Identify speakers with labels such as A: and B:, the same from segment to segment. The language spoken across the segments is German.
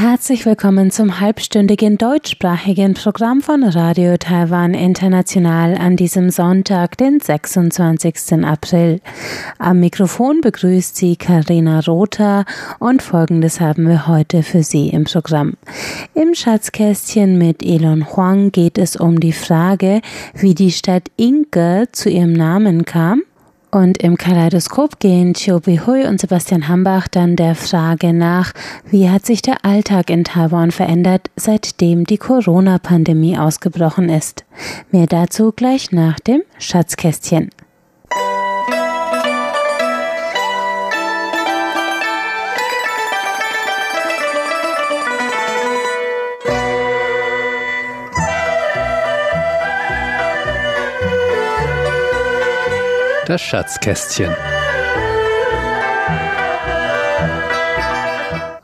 A: Herzlich willkommen zum halbstündigen deutschsprachigen Programm von Radio Taiwan International an diesem Sonntag, den 26. April. Am Mikrofon begrüßt Sie Karina Rother und Folgendes haben wir heute für Sie im Programm. Im Schatzkästchen mit Elon Huang geht es um die Frage, wie die Stadt Inke zu ihrem Namen kam und im Kaleidoskop gehen Chiu Hui und Sebastian Hambach dann der Frage nach, wie hat sich der Alltag in Taiwan verändert, seitdem die Corona-Pandemie ausgebrochen ist. Mehr dazu gleich nach dem Schatzkästchen.
B: Das Schatzkästchen.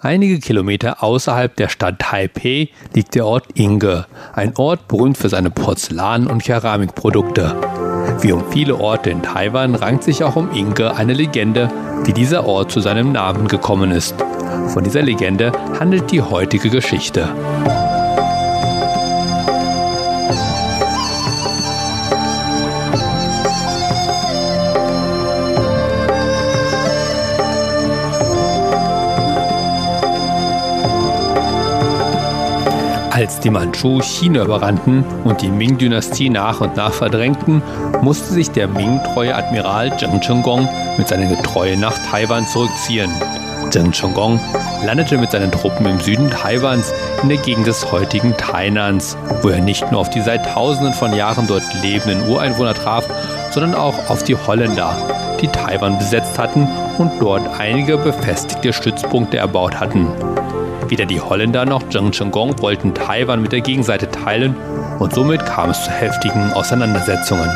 B: Einige Kilometer außerhalb der Stadt Taipei liegt der Ort Inge, ein Ort berühmt für seine Porzellan- und Keramikprodukte. Wie um viele Orte in Taiwan rankt sich auch um Inge eine Legende, wie dieser Ort zu seinem Namen gekommen ist. Von dieser Legende handelt die heutige Geschichte. Als die Mandschu China überrannten und die Ming-Dynastie nach und nach verdrängten, musste sich der Ming-treue Admiral Zheng Chenggong mit seinen Getreuen nach Taiwan zurückziehen. Zheng Chenggong landete mit seinen Truppen im Süden Taiwans in der Gegend des heutigen Tainans, wo er nicht nur auf die seit Tausenden von Jahren dort lebenden Ureinwohner traf, sondern auch auf die Holländer, die Taiwan besetzt hatten und dort einige befestigte Stützpunkte erbaut hatten. Weder die Holländer noch Zheng Chenggong wollten Taiwan mit der Gegenseite teilen und somit kam es zu heftigen Auseinandersetzungen.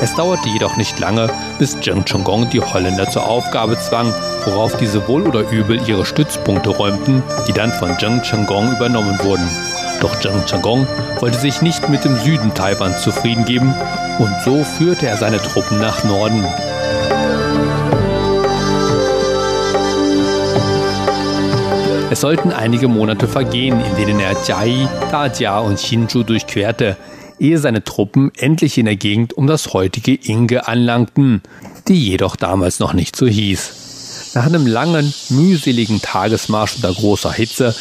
B: Es dauerte jedoch nicht lange, bis Zheng Chenggong die Holländer zur Aufgabe zwang, worauf diese wohl oder übel ihre Stützpunkte räumten, die dann von Zheng Chenggong übernommen wurden. Doch Zheng Chenggong wollte sich nicht mit dem Süden Taiwans zufrieden geben und so führte er seine Truppen nach Norden. Es sollten einige Monate vergehen, in denen er Jiai, Dajia und Hsinchu durchquerte, ehe seine Truppen endlich in der Gegend um das heutige Inge anlangten, die jedoch damals noch nicht so hieß. Nach einem langen, mühseligen Tagesmarsch unter großer Hitze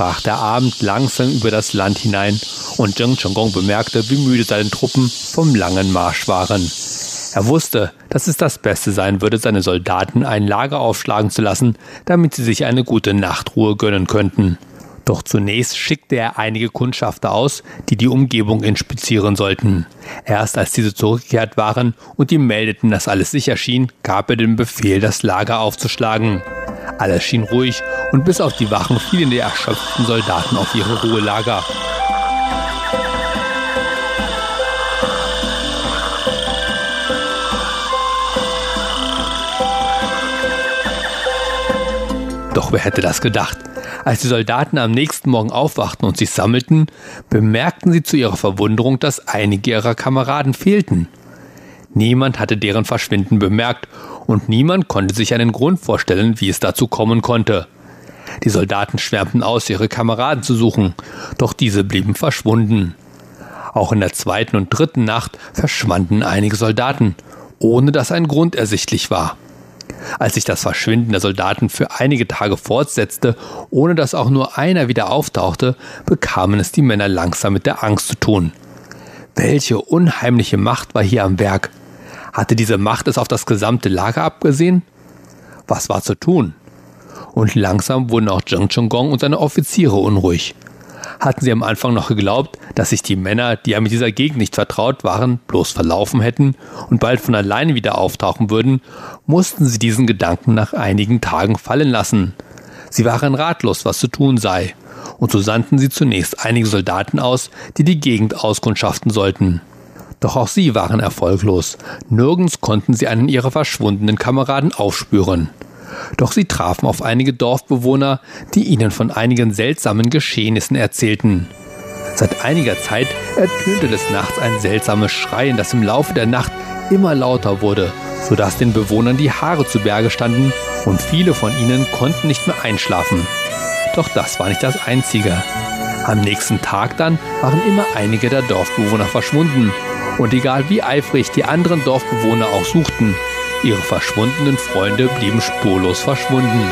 B: brach der Abend langsam über das Land hinein und Zheng Chenggong bemerkte, wie müde seine Truppen vom langen Marsch waren. Er wusste, dass es das Beste sein würde, seine Soldaten ein Lager aufschlagen zu lassen, damit sie sich eine gute Nachtruhe gönnen könnten. Doch zunächst schickte er einige Kundschafter aus, die die Umgebung inspizieren sollten. Erst als diese zurückgekehrt waren und ihm meldeten, dass alles sicher schien, gab er den Befehl, das Lager aufzuschlagen. Alles schien ruhig und bis auf die Wachen fielen die erschöpften Soldaten auf ihre Ruhelager. Doch wer hätte das gedacht? Als die Soldaten am nächsten Morgen aufwachten und sich sammelten, bemerkten sie zu ihrer Verwunderung, dass einige ihrer Kameraden fehlten. Niemand hatte deren Verschwinden bemerkt und niemand konnte sich einen Grund vorstellen, wie es dazu kommen konnte. Die Soldaten schwärmten aus, ihre Kameraden zu suchen, doch diese blieben verschwunden. Auch in der zweiten und dritten Nacht verschwanden einige Soldaten, ohne dass ein Grund ersichtlich war. Als sich das Verschwinden der Soldaten für einige Tage fortsetzte, ohne dass auch nur einer wieder auftauchte, bekamen es die Männer langsam mit der Angst zu tun. Welche unheimliche Macht war hier am Werk? Hatte diese Macht es auf das gesamte Lager abgesehen? Was war zu tun? Und langsam wurden auch Zheng Chenggong und seine Offiziere unruhig hatten sie am Anfang noch geglaubt, dass sich die Männer, die ja mit dieser Gegend nicht vertraut waren, bloß verlaufen hätten und bald von alleine wieder auftauchen würden, mussten sie diesen Gedanken nach einigen Tagen fallen lassen. Sie waren ratlos, was zu tun sei, und so sandten sie zunächst einige Soldaten aus, die die Gegend auskundschaften sollten. Doch auch sie waren erfolglos. Nirgends konnten sie einen ihrer verschwundenen Kameraden aufspüren. Doch sie trafen auf einige Dorfbewohner, die ihnen von einigen seltsamen Geschehnissen erzählten. Seit einiger Zeit ertönte des Nachts ein seltsames Schreien, das im Laufe der Nacht immer lauter wurde, sodass den Bewohnern die Haare zu Berge standen und viele von ihnen konnten nicht mehr einschlafen. Doch das war nicht das Einzige. Am nächsten Tag dann waren immer einige der Dorfbewohner verschwunden. Und egal wie eifrig die anderen Dorfbewohner auch suchten, ihre verschwundenen Freunde blieben spurlos verschwunden.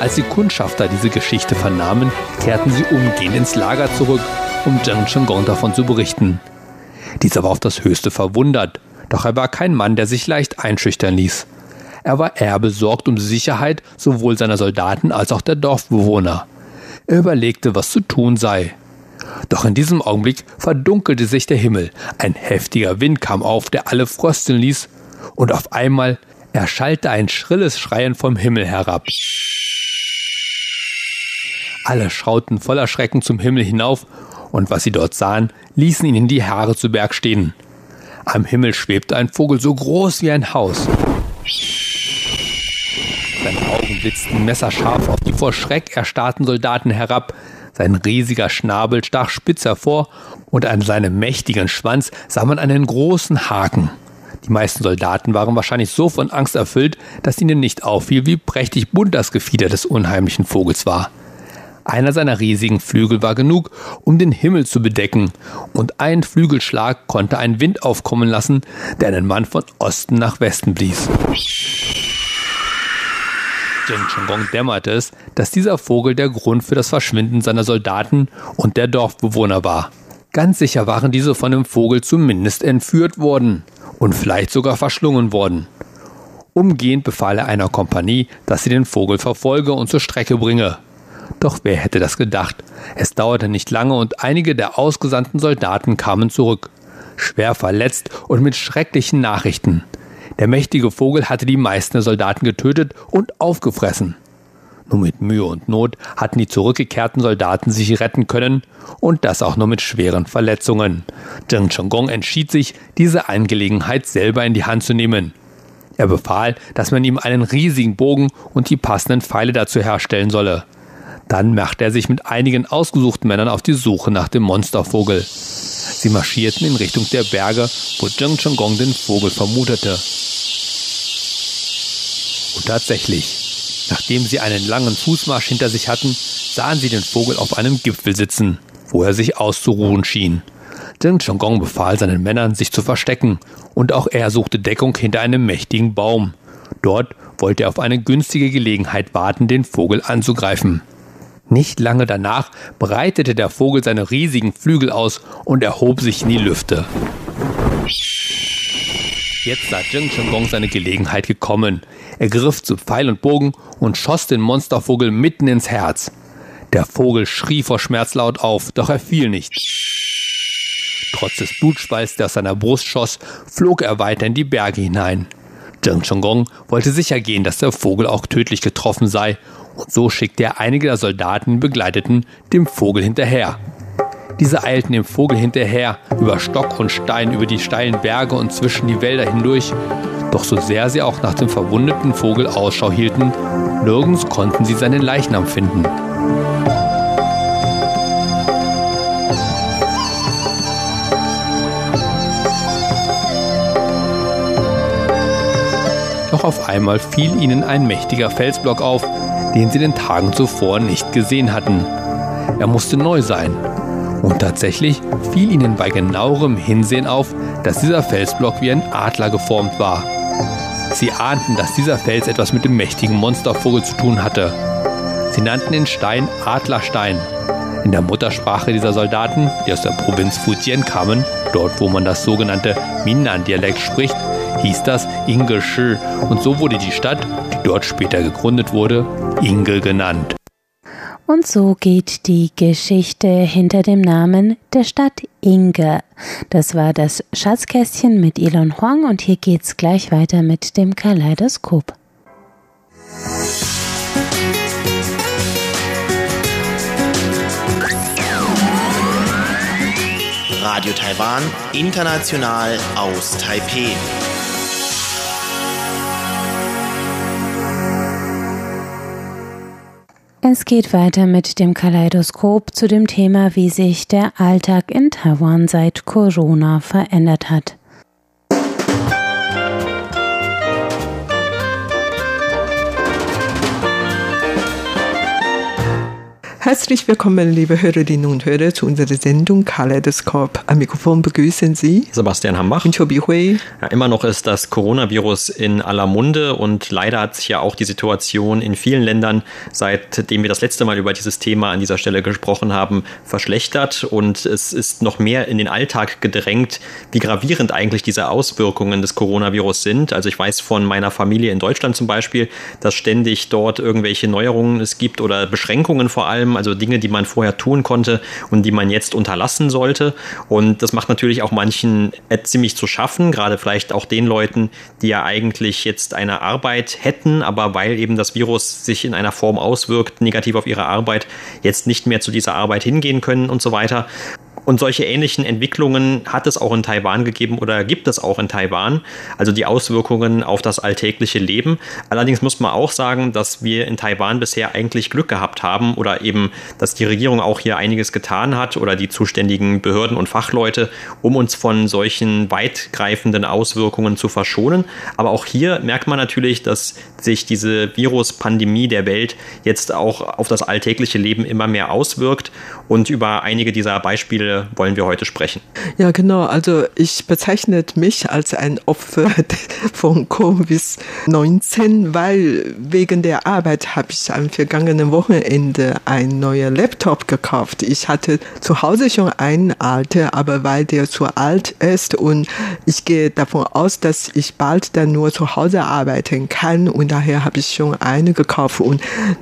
B: Als die Kundschafter diese Geschichte vernahmen, kehrten sie umgehend ins Lager zurück, um Zheng Chenggong davon zu berichten. Dieser war auf das Höchste verwundert, doch er war kein Mann, der sich leicht einschüchtern ließ. Er war eher besorgt um die Sicherheit sowohl seiner Soldaten als auch der Dorfbewohner. Er überlegte, was zu tun sei. Doch in diesem Augenblick verdunkelte sich der Himmel, ein heftiger Wind kam auf, der alle frösteln ließ, und auf einmal erschallte ein schrilles Schreien vom Himmel herab. Alle schauten voller Schrecken zum Himmel hinauf, und was sie dort sahen, ließen ihnen die Haare zu Berg stehen. Am Himmel schwebte ein Vogel so groß wie ein Haus. Seine Augen blitzten messerscharf auf die vor Schreck erstarrten Soldaten herab, sein riesiger Schnabel stach spitz hervor, und an seinem mächtigen Schwanz sah man einen großen Haken. Die meisten Soldaten waren wahrscheinlich so von Angst erfüllt, dass ihnen nicht auffiel, wie prächtig bunt das Gefieder des unheimlichen Vogels war. Einer seiner riesigen Flügel war genug, um den Himmel zu bedecken, und ein Flügelschlag konnte einen Wind aufkommen lassen, der einen Mann von Osten nach Westen blies. Jing Chongong dämmerte es, dass dieser Vogel der Grund für das Verschwinden seiner Soldaten und der Dorfbewohner war. Ganz sicher waren diese von dem Vogel zumindest entführt worden und vielleicht sogar verschlungen worden. Umgehend befahl er einer Kompanie, dass sie den Vogel verfolge und zur Strecke bringe. Doch wer hätte das gedacht? Es dauerte nicht lange und einige der ausgesandten Soldaten kamen zurück, schwer verletzt und mit schrecklichen Nachrichten. Der mächtige Vogel hatte die meisten Soldaten getötet und aufgefressen. Nur mit Mühe und Not hatten die zurückgekehrten Soldaten sich retten können und das auch nur mit schweren Verletzungen. Zheng Chenggong entschied sich, diese Angelegenheit selber in die Hand zu nehmen. Er befahl, dass man ihm einen riesigen Bogen und die passenden Pfeile dazu herstellen solle. Dann machte er sich mit einigen ausgesuchten Männern auf die Suche nach dem Monstervogel. Sie marschierten in Richtung der Berge, wo Zheng Chenggong den Vogel vermutete. Und tatsächlich, nachdem sie einen langen Fußmarsch hinter sich hatten, sahen sie den Vogel auf einem Gipfel sitzen, wo er sich auszuruhen schien. Zheng Chenggong befahl seinen Männern, sich zu verstecken, und auch er suchte Deckung hinter einem mächtigen Baum. Dort wollte er auf eine günstige Gelegenheit warten, den Vogel anzugreifen. Nicht lange danach breitete der Vogel seine riesigen Flügel aus und erhob sich in die Lüfte. Jetzt sah Zheng Chenggong seine Gelegenheit gekommen. Er griff zu Pfeil und Bogen und schoss den Monstervogel mitten ins Herz. Der Vogel schrie vor Schmerz laut auf, doch er fiel nicht. Trotz des Blutspalls, der aus seiner Brust schoss, flog er weiter in die Berge hinein. Zheng Chenggong wollte sicher gehen, dass der Vogel auch tödlich getroffen sei so schickte er einige der Soldaten begleiteten dem Vogel hinterher. Diese eilten dem Vogel hinterher, über Stock und Stein, über die steilen Berge und zwischen die Wälder hindurch. Doch so sehr sie auch nach dem verwundeten Vogel Ausschau hielten, nirgends konnten sie seinen Leichnam finden. Doch auf einmal fiel ihnen ein mächtiger Felsblock auf, den sie den Tagen zuvor nicht gesehen hatten. Er musste neu sein. Und tatsächlich fiel ihnen bei genauerem Hinsehen auf, dass dieser Felsblock wie ein Adler geformt war. Sie ahnten, dass dieser Fels etwas mit dem mächtigen Monstervogel zu tun hatte. Sie nannten den Stein Adlerstein. In der Muttersprache dieser Soldaten, die aus der Provinz Fujian kamen, dort wo man das sogenannte Minnan-Dialekt spricht, hieß das Ingelshi und so wurde die Stadt, die dort später gegründet wurde, Ingel genannt.
A: Und so geht die Geschichte hinter dem Namen der Stadt Inge. Das war das Schatzkästchen mit Elon Huang und hier geht's gleich weiter mit dem Kaleidoskop.
C: Radio Taiwan, international aus Taipeh.
A: Es geht weiter mit dem Kaleidoskop zu dem Thema, wie sich der Alltag in Taiwan seit Corona verändert hat.
D: Herzlich willkommen, liebe Hörerinnen und Hörer, zu unserer Sendung Kaleidoskop. Am Mikrofon begrüßen Sie
E: Sebastian Hambach
D: und Chobi Hui.
E: Ja, immer noch ist das Coronavirus in aller Munde und leider hat sich ja auch die Situation in vielen Ländern, seitdem wir das letzte Mal über dieses Thema an dieser Stelle gesprochen haben, verschlechtert und es ist noch mehr in den Alltag gedrängt, wie gravierend eigentlich diese Auswirkungen des Coronavirus sind. Also ich weiß von meiner Familie in Deutschland zum Beispiel, dass ständig dort irgendwelche Neuerungen es gibt oder Beschränkungen vor allem also Dinge, die man vorher tun konnte und die man jetzt unterlassen sollte. Und das macht natürlich auch manchen ziemlich zu schaffen, gerade vielleicht auch den Leuten, die ja eigentlich jetzt eine Arbeit hätten, aber weil eben das Virus sich in einer Form auswirkt, negativ auf ihre Arbeit, jetzt nicht mehr zu dieser Arbeit hingehen können und so weiter. Und solche ähnlichen Entwicklungen hat es auch in Taiwan gegeben oder gibt es auch in Taiwan. Also die Auswirkungen auf das alltägliche Leben. Allerdings muss man auch sagen, dass wir in Taiwan bisher eigentlich Glück gehabt haben oder eben, dass die Regierung auch hier einiges getan hat oder die zuständigen Behörden und Fachleute, um uns von solchen weitgreifenden Auswirkungen zu verschonen. Aber auch hier merkt man natürlich, dass sich diese Viruspandemie der Welt jetzt auch auf das alltägliche Leben immer mehr auswirkt. Und über einige dieser Beispiele wollen wir heute sprechen.
D: Ja, genau. Also ich bezeichne mich als ein Opfer von Covid-19, weil wegen der Arbeit habe ich am vergangenen Wochenende ein neuer Laptop gekauft. Ich hatte zu Hause schon einen alten, aber weil der zu alt ist und ich gehe davon aus, dass ich bald dann nur zu Hause arbeiten kann und daher habe ich schon eine gekauft und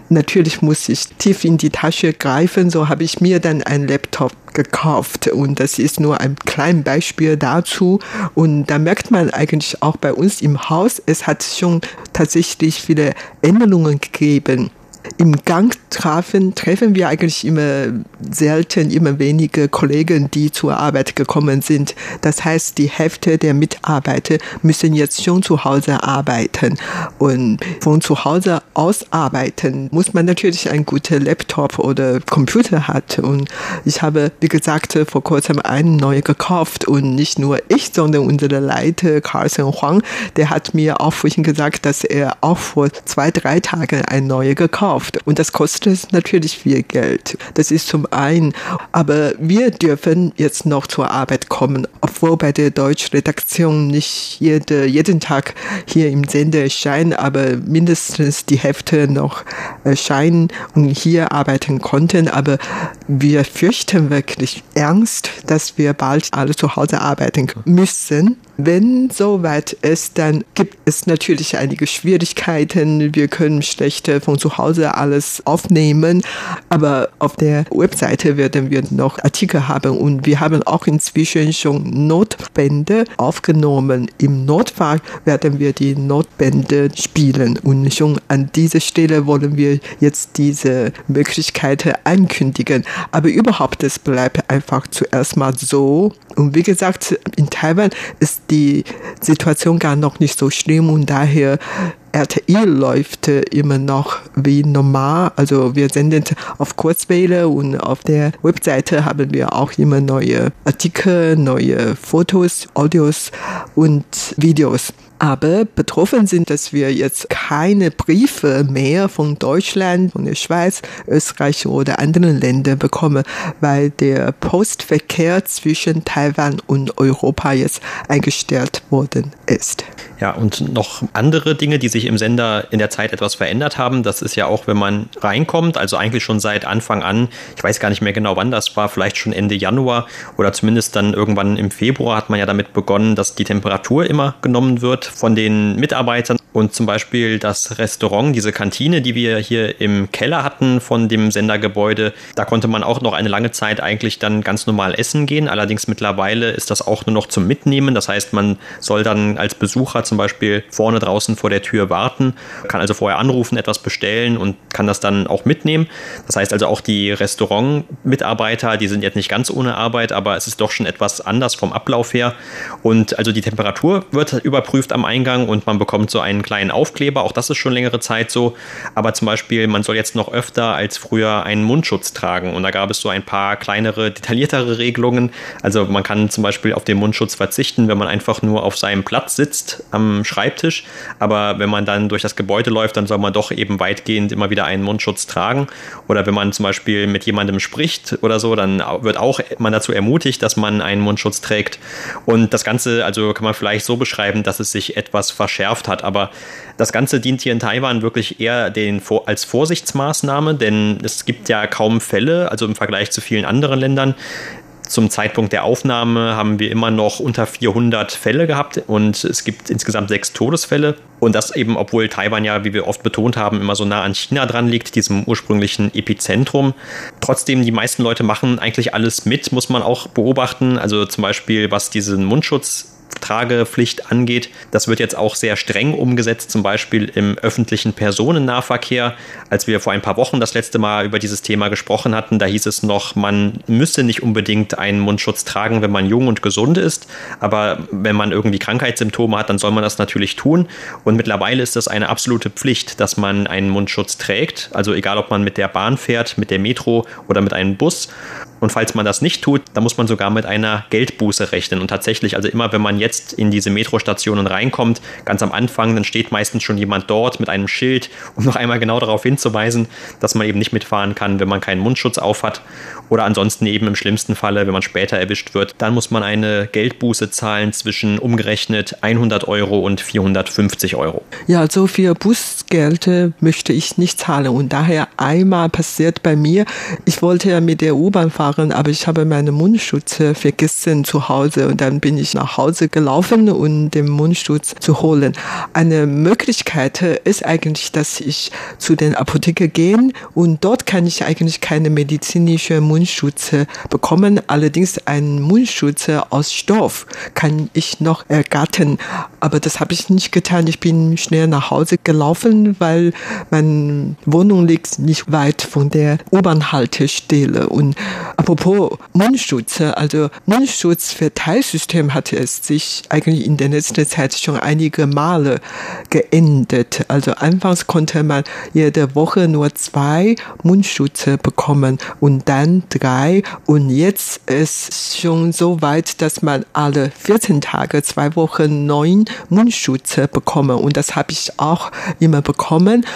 D: natürlich muss ich tief in die Tasche greifen, so habe ich mir dann einen Laptop gekauft. Und das ist nur ein kleines Beispiel dazu. Und da merkt man eigentlich auch bei uns im Haus, es hat schon tatsächlich viele Änderungen gegeben im Gang trafen, treffen wir eigentlich immer selten, immer wenige Kollegen, die zur Arbeit gekommen sind. Das heißt, die Hälfte der Mitarbeiter müssen jetzt schon zu Hause arbeiten. Und von zu Hause aus arbeiten muss man natürlich einen guten Laptop oder Computer haben. Und ich habe, wie gesagt, vor kurzem einen neuen gekauft. Und nicht nur ich, sondern unser Leiter Carlson Huang, der hat mir auch vorhin gesagt, dass er auch vor zwei, drei Tagen einen neuen gekauft gekauft. Und das kostet natürlich viel Geld. Das ist zum einen. Aber wir dürfen jetzt noch zur Arbeit kommen, obwohl bei der Deutschredaktion nicht jede, jeden Tag hier im Sender erscheinen, aber mindestens die Hälfte noch erscheinen und hier arbeiten konnten. Aber wir fürchten wirklich ernst, dass wir bald alle zu Hause arbeiten müssen. Wenn soweit ist, dann gibt es natürlich einige Schwierigkeiten. Wir können schlechter von zu Hause alles aufnehmen, aber auf der Webseite werden wir noch Artikel haben und wir haben auch inzwischen schon Notbände aufgenommen. Im Notfall werden wir die Notbände spielen und schon an dieser Stelle wollen wir jetzt diese Möglichkeit ankündigen. Aber überhaupt, es bleibt einfach zuerst mal so. Und wie gesagt, in Taiwan ist die Situation gar noch nicht so schlimm und daher RTI läuft immer noch wie normal. Also wir senden auf Kurzwelle und auf der Webseite haben wir auch immer neue Artikel, neue Fotos, Audios und Videos aber betroffen sind, dass wir jetzt keine Briefe mehr von Deutschland, von der Schweiz, Österreich oder anderen Ländern bekommen, weil der Postverkehr zwischen Taiwan und Europa jetzt eingestellt worden ist.
E: Ja, und noch andere Dinge, die sich im Sender in der Zeit etwas verändert haben. Das ist ja auch, wenn man reinkommt, also eigentlich schon seit Anfang an, ich weiß gar nicht mehr genau wann das war, vielleicht schon Ende Januar oder zumindest dann irgendwann im Februar hat man ja damit begonnen, dass die Temperatur immer genommen wird von den Mitarbeitern und zum Beispiel das Restaurant, diese Kantine, die wir hier im Keller hatten von dem Sendergebäude, da konnte man auch noch eine lange Zeit eigentlich dann ganz normal essen gehen. Allerdings mittlerweile ist das auch nur noch zum Mitnehmen. Das heißt, man soll dann als Besucher zum Beispiel vorne draußen vor der Tür warten, kann also vorher anrufen, etwas bestellen und kann das dann auch mitnehmen. Das heißt also auch die Restaurantmitarbeiter, die sind jetzt nicht ganz ohne Arbeit, aber es ist doch schon etwas anders vom Ablauf her. Und also die Temperatur wird überprüft am Eingang und man bekommt so einen kleinen Aufkleber. Auch das ist schon längere Zeit so. Aber zum Beispiel, man soll jetzt noch öfter als früher einen Mundschutz tragen. Und da gab es so ein paar kleinere, detailliertere Regelungen. Also man kann zum Beispiel auf den Mundschutz verzichten, wenn man einfach nur auf seinem Platz sitzt am Schreibtisch. Aber wenn man dann durch das Gebäude läuft, dann soll man doch eben weitgehend immer wieder einen Mundschutz tragen. Oder wenn man zum Beispiel mit jemandem spricht oder so, dann wird auch man dazu ermutigt, dass man einen Mundschutz trägt. Und das Ganze, also kann man vielleicht so beschreiben, dass es sich etwas verschärft hat. Aber das Ganze dient hier in Taiwan wirklich eher den, als Vorsichtsmaßnahme, denn es gibt ja kaum Fälle, also im Vergleich zu vielen anderen Ländern, zum Zeitpunkt der Aufnahme haben wir immer noch unter 400 Fälle gehabt und es gibt insgesamt sechs Todesfälle. Und das eben, obwohl Taiwan ja, wie wir oft betont haben, immer so nah an China dran liegt, diesem ursprünglichen Epizentrum. Trotzdem, die meisten Leute machen eigentlich alles mit, muss man auch beobachten. Also zum Beispiel, was diesen Mundschutz Tragepflicht angeht. Das wird jetzt auch sehr streng umgesetzt, zum Beispiel im öffentlichen Personennahverkehr. Als wir vor ein paar Wochen das letzte Mal über dieses Thema gesprochen hatten, da hieß es noch, man müsse nicht unbedingt einen Mundschutz tragen, wenn man jung und gesund ist. Aber wenn man irgendwie Krankheitssymptome hat, dann soll man das natürlich tun. Und mittlerweile ist das eine absolute Pflicht, dass man einen Mundschutz trägt. Also egal, ob man mit der Bahn fährt, mit der Metro oder mit einem Bus. Und falls man das nicht tut, dann muss man sogar mit einer Geldbuße rechnen. Und tatsächlich, also immer wenn man jetzt in diese Metrostationen reinkommt, ganz am Anfang, dann steht meistens schon jemand dort mit einem Schild, um noch einmal genau darauf hinzuweisen, dass man eben nicht mitfahren kann, wenn man keinen Mundschutz aufhat. Oder ansonsten eben im schlimmsten Falle, wenn man später erwischt wird, dann muss man eine Geldbuße zahlen zwischen umgerechnet 100 Euro und 450 Euro.
D: Ja, so viel Bußgeld möchte ich nicht zahlen. Und daher einmal passiert bei mir, ich wollte ja mit der U-Bahn fahren fahren, aber ich habe meine Mundschutz vergessen zu Hause und dann bin ich nach Hause gelaufen, um den Mundschutz zu holen. Eine Möglichkeit ist eigentlich, dass ich zu den Apotheke gehen und dort kann ich eigentlich keine medizinische Mundschutz bekommen. Allerdings ein Mundschutz aus Stoff kann ich noch ergattern, aber das habe ich nicht getan. Ich bin schnell nach Hause gelaufen, weil meine Wohnung liegt nicht weit von der U-Bahn-Haltestelle und Apropos Mundschutz, also Mundschutzverteilsystem hatte es sich eigentlich in der letzten Zeit schon einige Male geändert. Also anfangs konnte man jede Woche nur zwei Mundschutze bekommen und dann drei und jetzt ist schon so weit, dass man alle 14 Tage, zwei Wochen neun Mundschutze bekommen und das habe ich auch immer bekommen.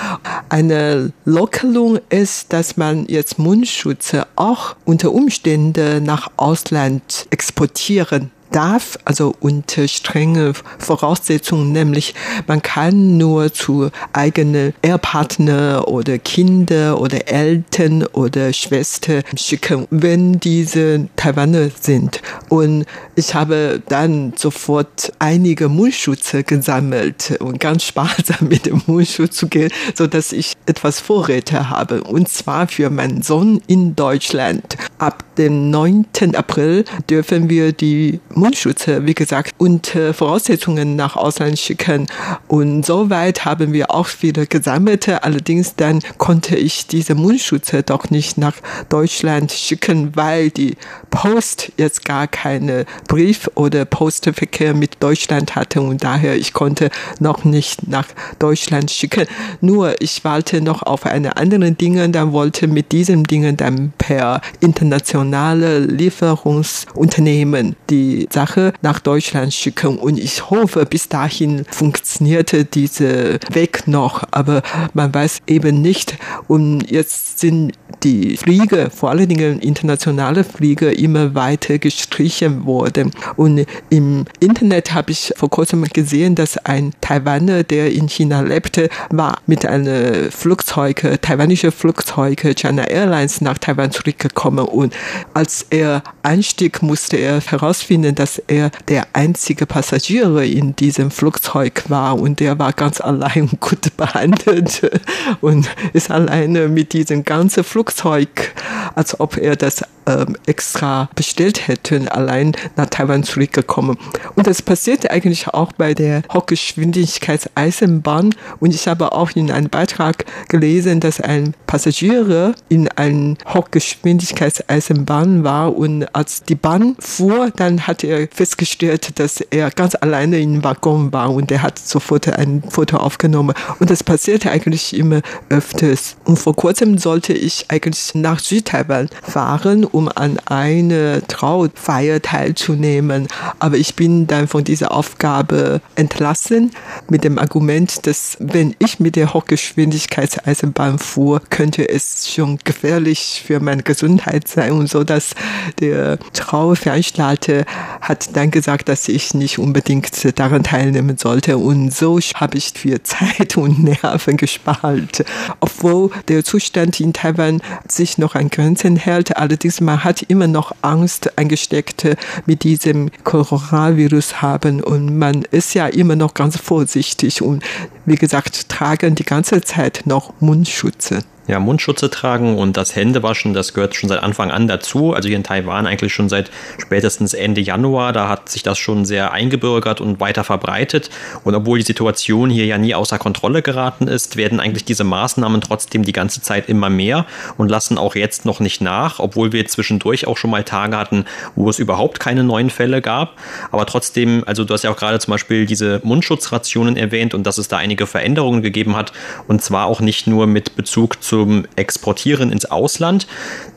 D: Eine Lockerung ist, dass man jetzt Mundschutze auch unter Umstände nach Ausland exportieren darf, also unter strenge Voraussetzungen, nämlich man kann nur zu eigenen Ehepartner oder Kinder oder Eltern oder Schwester schicken, wenn diese Taiwaner sind. Und ich habe dann sofort einige Mundschutze gesammelt und ganz sparsam mit dem Mundschutz zu gehen, so dass ich etwas Vorräte habe. Und zwar für meinen Sohn in Deutschland. Ab dem 9. April dürfen wir die Mundschutze, wie gesagt, unter Voraussetzungen nach Ausland schicken. Und soweit haben wir auch viele gesammelt. Allerdings dann konnte ich diese Mundschutze doch nicht nach Deutschland schicken, weil die Post jetzt gar keine Brief- oder Postverkehr mit Deutschland hatte und daher ich konnte noch nicht nach Deutschland schicken. Nur ich warte noch auf eine andere Dinge, dann wollte mit diesen Dingen dann per internationale Lieferungsunternehmen die Sache nach Deutschland schicken. Und ich hoffe, bis dahin funktionierte dieser Weg noch. Aber man weiß eben nicht. Und jetzt sind die Flieger, vor allen Dingen internationale Flieger, immer weiter gestrichen worden. Und im Internet habe ich vor kurzem gesehen, dass ein Taiwaner, der in China lebte, war mit einem Flugzeug, taiwanische Flugzeug China Airlines nach Taiwan zurückgekommen. Und als er einstieg, musste er herausfinden, dass er der einzige Passagier in diesem Flugzeug war und der war ganz allein gut behandelt und ist alleine mit diesem ganzen Flugzeug, als ob er das ähm, extra bestellt hätte, allein nach Taiwan zurückgekommen. Und das passierte eigentlich auch bei der Hochgeschwindigkeitseisenbahn. Und ich habe auch in einem Beitrag gelesen, dass ein Passagier in einer Hochgeschwindigkeitseisenbahn war und als die Bahn fuhr, dann hat er festgestellt, dass er ganz alleine im Waggon war und er hat sofort ein Foto aufgenommen. Und das passierte eigentlich immer öfters. Und vor kurzem sollte ich eigentlich nach Südtaiwan fahren, um an eine Trauerfeier teilzunehmen. Aber ich bin dann von dieser Aufgabe entlassen mit dem Argument, dass wenn ich mit der Hochgeschwindigkeitseisenbahn fuhr, könnte es schon gefährlich für meine Gesundheit sein und so, dass der Trauerveranstalter hat dann gesagt, dass ich nicht unbedingt daran teilnehmen sollte. Und so habe ich viel Zeit und Nerven gespart. Obwohl der Zustand in Taiwan sich noch an Grenzen hält, allerdings man hat immer noch Angst eingesteckt mit diesem Coronavirus haben. Und man ist ja immer noch ganz vorsichtig. Und wie gesagt tragen die ganze Zeit noch Mundschutze.
E: Ja, Mundschutze tragen und das Händewaschen, das gehört schon seit Anfang an dazu. Also hier in Taiwan eigentlich schon seit spätestens Ende Januar. Da hat sich das schon sehr eingebürgert und weiter verbreitet. Und obwohl die Situation hier ja nie außer Kontrolle geraten ist, werden eigentlich diese Maßnahmen trotzdem die ganze Zeit immer mehr und lassen auch jetzt noch nicht nach, obwohl wir zwischendurch auch schon mal Tage hatten, wo es überhaupt keine neuen Fälle gab. Aber trotzdem, also du hast ja auch gerade zum Beispiel diese Mundschutzrationen erwähnt und dass es da einige Veränderungen gegeben hat. Und zwar auch nicht nur mit Bezug zu zum Exportieren ins Ausland.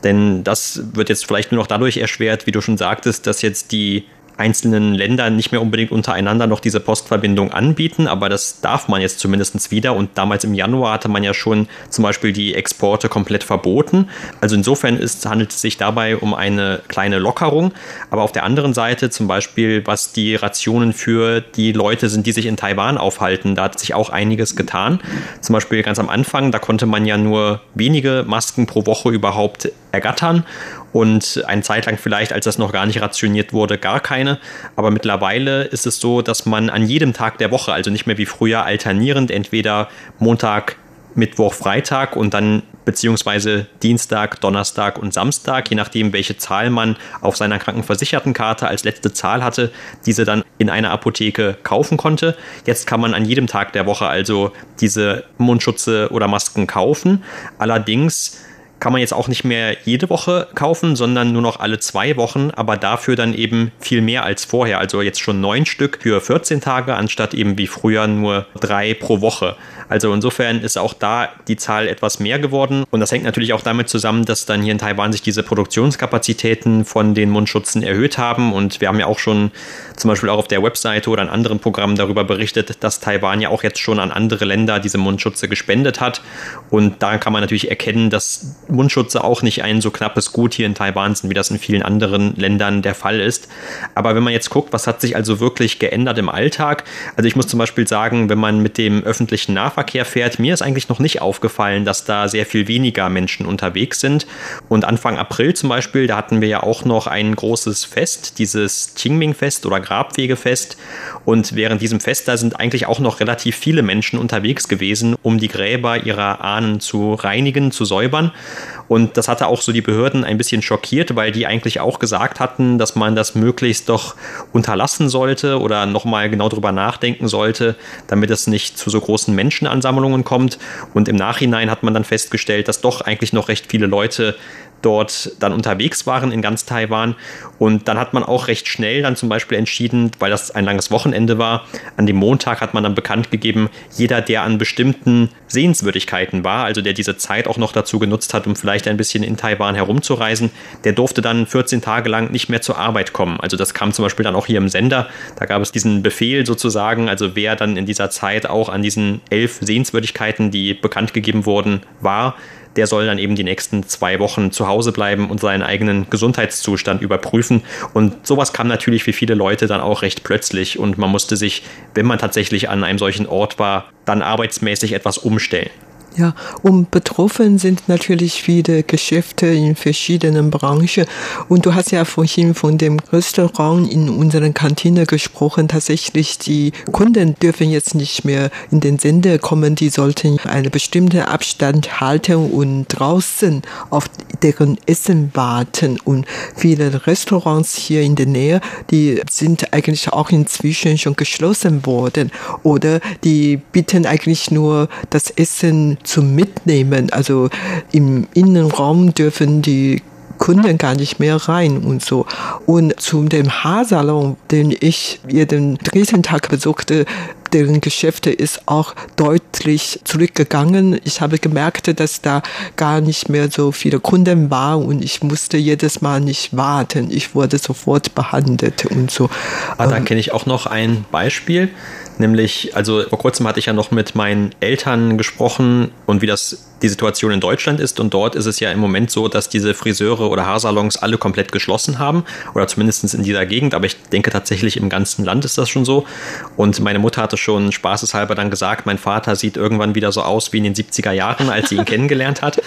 E: Denn das wird jetzt vielleicht nur noch dadurch erschwert, wie du schon sagtest, dass jetzt die einzelnen Länder nicht mehr unbedingt untereinander noch diese Postverbindung anbieten, aber das darf man jetzt zumindest wieder. Und damals im Januar hatte man ja schon zum Beispiel die Exporte komplett verboten. Also insofern ist, handelt es sich dabei um eine kleine Lockerung. Aber auf der anderen Seite zum Beispiel, was die Rationen für die Leute sind, die sich in Taiwan aufhalten, da hat sich auch einiges getan. Zum Beispiel ganz am Anfang, da konnte man ja nur wenige Masken pro Woche überhaupt ergattern und eine Zeit lang vielleicht, als das noch gar nicht rationiert wurde, gar keine. Aber mittlerweile ist es so, dass man an jedem Tag der Woche, also nicht mehr wie früher alternierend, entweder Montag, Mittwoch, Freitag und dann beziehungsweise Dienstag, Donnerstag und Samstag, je nachdem, welche Zahl man auf seiner Krankenversichertenkarte als letzte Zahl hatte, diese dann in einer Apotheke kaufen konnte. Jetzt kann man an jedem Tag der Woche also diese Mundschutze oder Masken kaufen. Allerdings kann man jetzt auch nicht mehr jede Woche kaufen, sondern nur noch alle zwei Wochen, aber dafür dann eben viel mehr als vorher. Also jetzt schon neun Stück für 14 Tage, anstatt eben wie früher nur drei pro Woche. Also insofern ist auch da die Zahl etwas mehr geworden. Und das hängt natürlich auch damit zusammen, dass dann hier in Taiwan sich diese Produktionskapazitäten von den Mundschutzen erhöht haben. Und wir haben ja auch schon zum Beispiel auch auf der Webseite oder in anderen Programmen darüber berichtet, dass Taiwan ja auch jetzt schon an andere Länder diese Mundschutze gespendet hat. Und da kann man natürlich erkennen, dass Mundschutze auch nicht ein so knappes Gut hier in Taiwan sind, wie das in vielen anderen Ländern der Fall ist. Aber wenn man jetzt guckt, was hat sich also wirklich geändert im Alltag? Also ich muss zum Beispiel sagen, wenn man mit dem öffentlichen Nahverkehr fährt, mir ist eigentlich noch nicht aufgefallen, dass da sehr viel weniger Menschen unterwegs sind. Und Anfang April zum Beispiel, da hatten wir ja auch noch ein großes Fest, dieses Qingming-Fest oder Grabwegefest. Und während diesem Fest, da sind eigentlich auch noch relativ viele Menschen unterwegs gewesen, um die Gräber ihrer Ahnen zu reinigen, zu säubern. Und das hatte auch so die Behörden ein bisschen schockiert, weil die eigentlich auch gesagt hatten, dass man das möglichst doch unterlassen sollte oder nochmal genau drüber nachdenken sollte, damit es nicht zu so großen Menschenansammlungen kommt. Und im Nachhinein hat man dann festgestellt, dass doch eigentlich noch recht viele Leute dort dann unterwegs waren in ganz Taiwan. Und dann hat man auch recht schnell dann zum Beispiel entschieden, weil das ein langes Wochenende war, an dem Montag hat man dann bekannt gegeben, jeder, der an bestimmten Sehenswürdigkeiten war, also der diese Zeit auch noch dazu genutzt hat, um vielleicht ein bisschen in Taiwan herumzureisen, der durfte dann 14 Tage lang nicht mehr zur Arbeit kommen. Also das kam zum Beispiel dann auch hier im Sender. Da gab es diesen Befehl sozusagen, also wer dann in dieser Zeit auch an diesen elf Sehenswürdigkeiten, die bekannt gegeben wurden, war, der soll dann eben die nächsten zwei Wochen zu Hause bleiben und seinen eigenen Gesundheitszustand überprüfen. Und sowas kam natürlich für viele Leute dann auch recht plötzlich und man musste sich, wenn man tatsächlich an einem solchen Ort war, dann arbeitsmäßig etwas umstellen.
D: Ja, und betroffen sind natürlich viele Geschäfte in verschiedenen Branchen. Und du hast ja vorhin von dem Restaurant in unserer Kantine gesprochen. Tatsächlich, die Kunden dürfen jetzt nicht mehr in den Sender kommen. Die sollten einen bestimmten Abstand halten und draußen auf deren Essen warten. Und viele Restaurants hier in der Nähe, die sind eigentlich auch inzwischen schon geschlossen worden. Oder die bieten eigentlich nur das Essen zum Mitnehmen. Also im Innenraum dürfen die Kunden gar nicht mehr rein und so. Und zu dem Haarsalon, den ich jeden dritten Tag besuchte, deren Geschäfte ist auch deutlich zurückgegangen. Ich habe gemerkt, dass da gar nicht mehr so viele Kunden waren und ich musste jedes Mal nicht warten. Ich wurde sofort behandelt und so.
E: Ah, da ähm, kenne ich auch noch ein Beispiel. Nämlich, also vor kurzem hatte ich ja noch mit meinen Eltern gesprochen und wie das die Situation in Deutschland ist. Und dort ist es ja im Moment so, dass diese Friseure oder Haarsalons alle komplett geschlossen haben. Oder zumindest in dieser Gegend. Aber ich denke tatsächlich im ganzen Land ist das schon so. Und meine Mutter hatte schon spaßeshalber dann gesagt, mein Vater sieht irgendwann wieder so aus wie in den 70er Jahren, als sie ihn kennengelernt hat.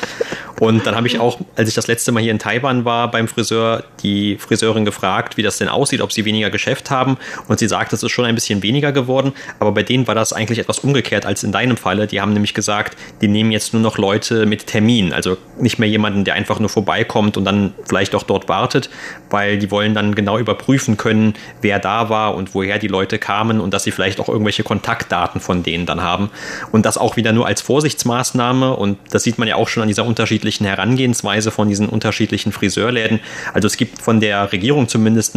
E: Und dann habe ich auch, als ich das letzte Mal hier in Taiwan war beim Friseur, die Friseurin gefragt, wie das denn aussieht, ob sie weniger Geschäft haben. Und sie sagt, es ist schon ein bisschen weniger geworden. Aber bei denen war das eigentlich etwas umgekehrt als in deinem Falle. Die haben nämlich gesagt, die nehmen jetzt nur noch Leute mit Termin, also nicht mehr jemanden, der einfach nur vorbeikommt und dann vielleicht auch dort wartet, weil die wollen dann genau überprüfen können, wer da war und woher die Leute kamen und dass sie vielleicht auch irgendwelche Kontaktdaten von denen dann haben. Und das auch wieder nur als Vorsichtsmaßnahme und das sieht man ja auch schon an dieser unterschiedlichen Herangehensweise von diesen unterschiedlichen Friseurläden. Also es gibt von der Regierung zumindest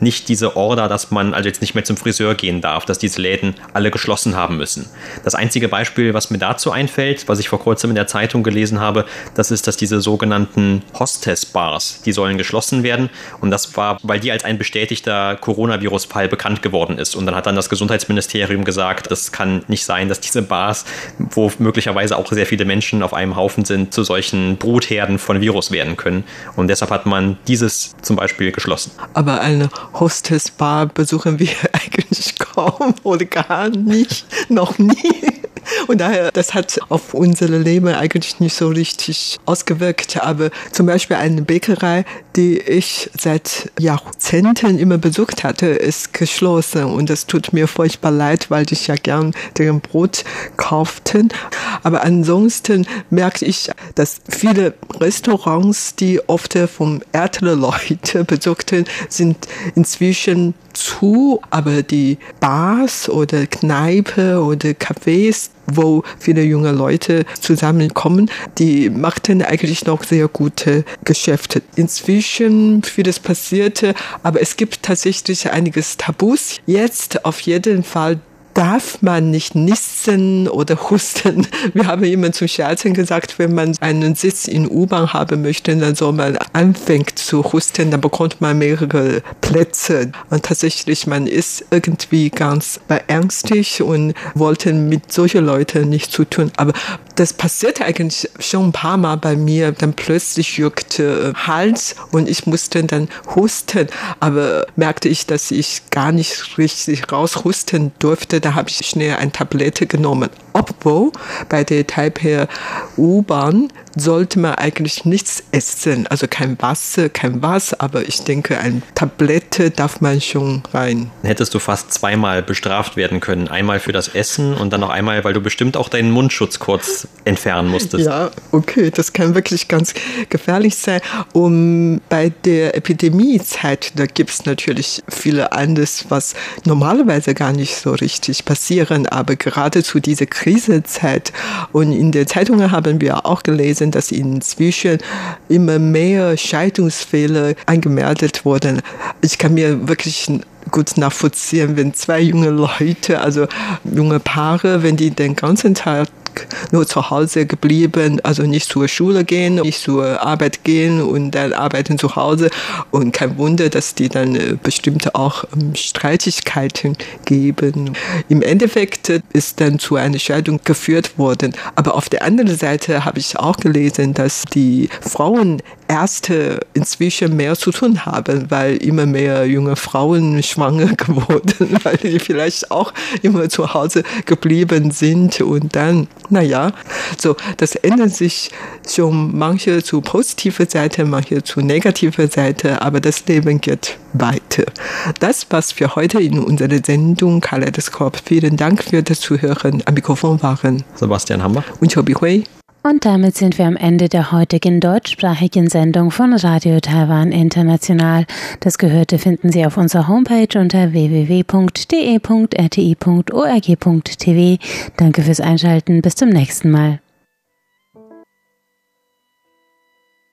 E: nicht diese Order, dass man also jetzt nicht mehr zum Friseur gehen darf, dass diese Läden alle geschlossen haben müssen. Das einzige Beispiel, was mir dazu einfällt, was ich vor kurzem in der Zeitung gelesen habe, das ist, dass diese sogenannten Hostess-Bars, die sollen geschlossen werden. Und das war, weil die als ein bestätigter Coronavirus-Fall bekannt geworden ist. Und dann hat dann das Gesundheitsministerium gesagt, das kann nicht sein, dass diese Bars, wo möglicherweise auch sehr viele Menschen auf einem Haufen sind, zu solchen Brutherden von Virus werden können. Und deshalb hat man dieses zum Beispiel geschlossen.
D: Aber eine Hostess-Bar besuchen wir eigentlich kaum oder gar nicht, noch nie. Und daher, das hat auf unser Leben eigentlich nicht so richtig ausgewirkt. Aber zum Beispiel eine Bäckerei, die ich seit Jahrzehnten immer besucht hatte, ist geschlossen. Und das tut mir furchtbar leid, weil ich ja gern deren Brot kaufte. Aber ansonsten merke ich, dass viele Restaurants, die oft von älteren Leuten besuchten, sind inzwischen zu, aber die Bars oder Kneipe oder Cafés, wo viele junge Leute zusammenkommen, die machten eigentlich noch sehr gute Geschäfte. Inzwischen vieles passierte, aber es gibt tatsächlich einiges Tabus. Jetzt auf jeden Fall darf man nicht nissen oder husten. Wir haben immer zum Scherzen gesagt, wenn man einen Sitz in U-Bahn haben möchte, dann soll man anfängt zu husten, dann bekommt man mehrere Plätze. Und tatsächlich, man ist irgendwie ganz beängstigt und wollte mit solchen Leuten nicht zu tun. Aber das passierte eigentlich schon ein paar Mal bei mir. Dann plötzlich juckte Hals und ich musste dann husten. Aber merkte ich, dass ich gar nicht richtig raushusten durfte da habe ich schnell eine Tablette genommen. Obwohl bei der Taipei U-Bahn sollte man eigentlich nichts essen, also kein Wasser, kein was, aber ich denke, eine Tablette darf man schon rein.
E: Hättest du fast zweimal bestraft werden können. Einmal für das Essen und dann noch einmal, weil du bestimmt auch deinen Mundschutz kurz entfernen musstest.
D: Ja, okay, das kann wirklich ganz gefährlich sein. Und bei der Epidemiezeit, da gibt es natürlich viele anderes, was normalerweise gar nicht so richtig passieren, aber gerade zu dieser Krisenzeit und in der Zeitung haben wir auch gelesen, dass inzwischen immer mehr Scheidungsfälle angemeldet wurden. Ich kann mir wirklich gut nachvollziehen, wenn zwei junge Leute, also junge Paare, wenn die den ganzen Tag nur zu Hause geblieben, also nicht zur Schule gehen, nicht zur Arbeit gehen und dann arbeiten zu Hause. Und kein Wunder, dass die dann äh, bestimmt auch ähm, Streitigkeiten geben. Im Endeffekt ist dann zu einer Scheidung geführt worden. Aber auf der anderen Seite habe ich auch gelesen, dass die Frauen Ärzte inzwischen mehr zu tun haben, weil immer mehr junge Frauen schwanger geworden, weil die vielleicht auch immer zu Hause geblieben sind und dann, naja, so, das ändert sich schon manche zu positiver Seite, manche zu negativer Seite, aber das Leben geht weiter. Das was für heute in unserer Sendung Kaleidoskop. Vielen Dank für das Zuhören. Am Mikrofon waren
E: Sebastian Hammer
D: und Chobi Hui.
A: Und damit sind wir am Ende der heutigen deutschsprachigen Sendung von Radio Taiwan International. Das Gehörte finden Sie auf unserer Homepage unter www.de.rti.org.tv. Danke fürs Einschalten. Bis zum nächsten Mal.